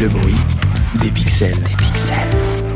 Le bruit des pixels. Des pixels.